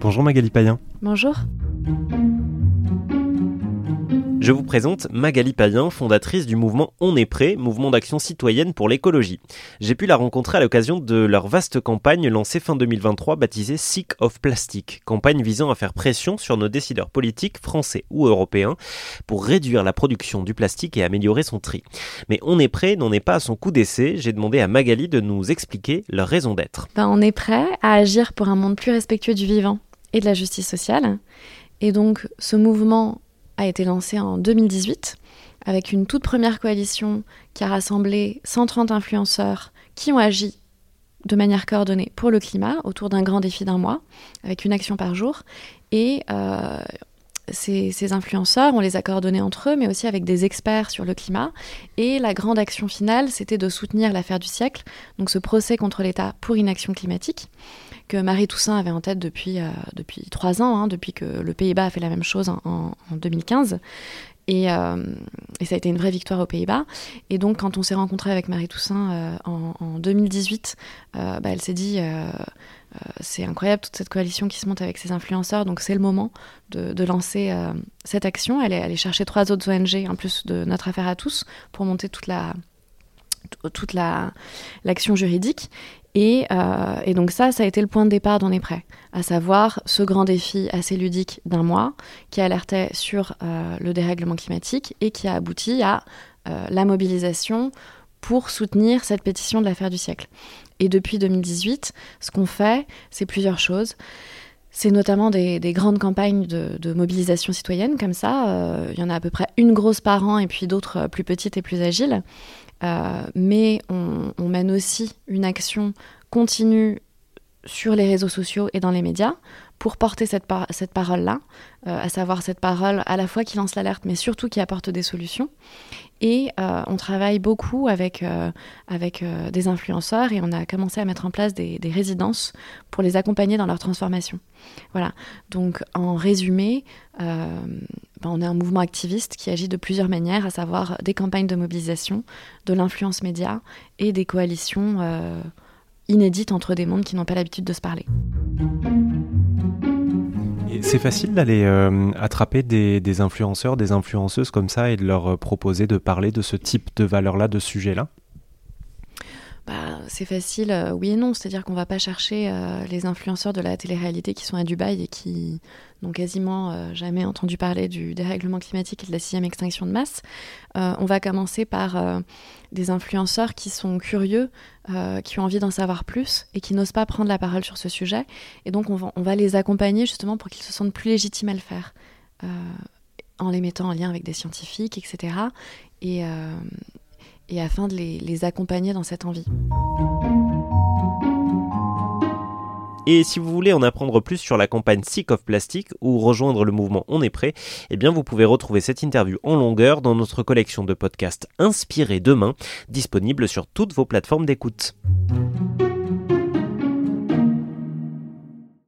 Bonjour Magali Payen. Bonjour. Je vous présente Magali Payen, fondatrice du mouvement On est prêt, mouvement d'action citoyenne pour l'écologie. J'ai pu la rencontrer à l'occasion de leur vaste campagne lancée fin 2023 baptisée Sick of Plastic, campagne visant à faire pression sur nos décideurs politiques français ou européens pour réduire la production du plastique et améliorer son tri. Mais On est prêt n'en est pas à son coup d'essai, j'ai demandé à Magali de nous expliquer leur raison d'être. Ben, on est prêt à agir pour un monde plus respectueux du vivant et de la justice sociale. Et donc ce mouvement a été lancé en 2018 avec une toute première coalition qui a rassemblé 130 influenceurs qui ont agi de manière coordonnée pour le climat autour d'un grand défi d'un mois, avec une action par jour. Et euh, ces, influenceurs, on les a coordonnés entre eux, mais aussi avec des experts sur le climat. Et la grande action finale, c'était de soutenir l'affaire du siècle, donc ce procès contre l'État pour inaction climatique que Marie Toussaint avait en tête depuis, euh, depuis trois ans, hein, depuis que le Pays-Bas a fait la même chose en, en 2015. Et, euh, et, ça a été une vraie victoire aux Pays-Bas. Et donc, quand on s'est rencontré avec Marie Toussaint euh, en, en, 2018, euh, bah, elle s'est dit c'est incroyable toute cette coalition qui se monte avec ces influenceurs, donc c'est le moment de, lancer cette action. Elle est allée chercher trois autres ONG, en plus de notre affaire à tous, pour monter toute la toute l'action la, juridique. Et, euh, et, donc ça, ça a été le point de départ d'On est prêt, à savoir ce grand défi assez ludique d'un mois qui alertait sur euh, le dérèglement climatique et qui a abouti à euh, la mobilisation pour soutenir cette pétition de l'affaire du siècle. Et depuis 2018, ce qu'on fait, c'est plusieurs choses. C'est notamment des, des, grandes campagnes de, mobilisation citoyenne comme ça. Euh, il y en a à peu près une grosse par an et puis d'autres plus petites et plus agiles. Euh, mais on, mène aussi une action continue sur les réseaux sociaux et dans les médias pour porter cette, cette parole-là, euh, à savoir cette parole à la fois qui lance l'alerte, mais surtout qui apporte des solutions. Et euh, on travaille beaucoup avec, euh, avec des influenceurs et on a commencé à mettre en place des, des, résidences pour les accompagner dans leur transformation. Voilà, donc en résumé, ben, on est un mouvement activiste qui agit de plusieurs manières, à savoir des campagnes de mobilisation, de l'influence média et des coalitions inédites entre des mondes qui n'ont pas l'habitude de se parler. C'est facile d'aller euh, attraper des, influenceurs, des influenceuses comme ça et de leur proposer de parler de ce type de valeur-là, de sujet-là bah, c'est facile, euh, oui et non. C'est-à-dire qu'on va pas chercher euh, les influenceurs de la télé-réalité qui sont à Dubaï et qui n'ont quasiment euh, jamais entendu parler du dérèglement climatique et de la sixième extinction de masse. On va commencer par des influenceurs qui sont curieux, qui ont envie d'en savoir plus et qui n'osent pas prendre la parole sur ce sujet. Et donc on va, on va les accompagner justement pour qu'ils se sentent plus légitimes à le faire, en les mettant en lien avec des scientifiques, etc. Et et afin de les, accompagner dans cette envie. Et si vous voulez en apprendre plus sur la campagne Sick of Plastic ou rejoindre le mouvement On est prêt, eh bien vous pouvez retrouver cette interview en longueur dans notre collection de podcasts Inspirés demain, disponible sur toutes vos plateformes d'écoute.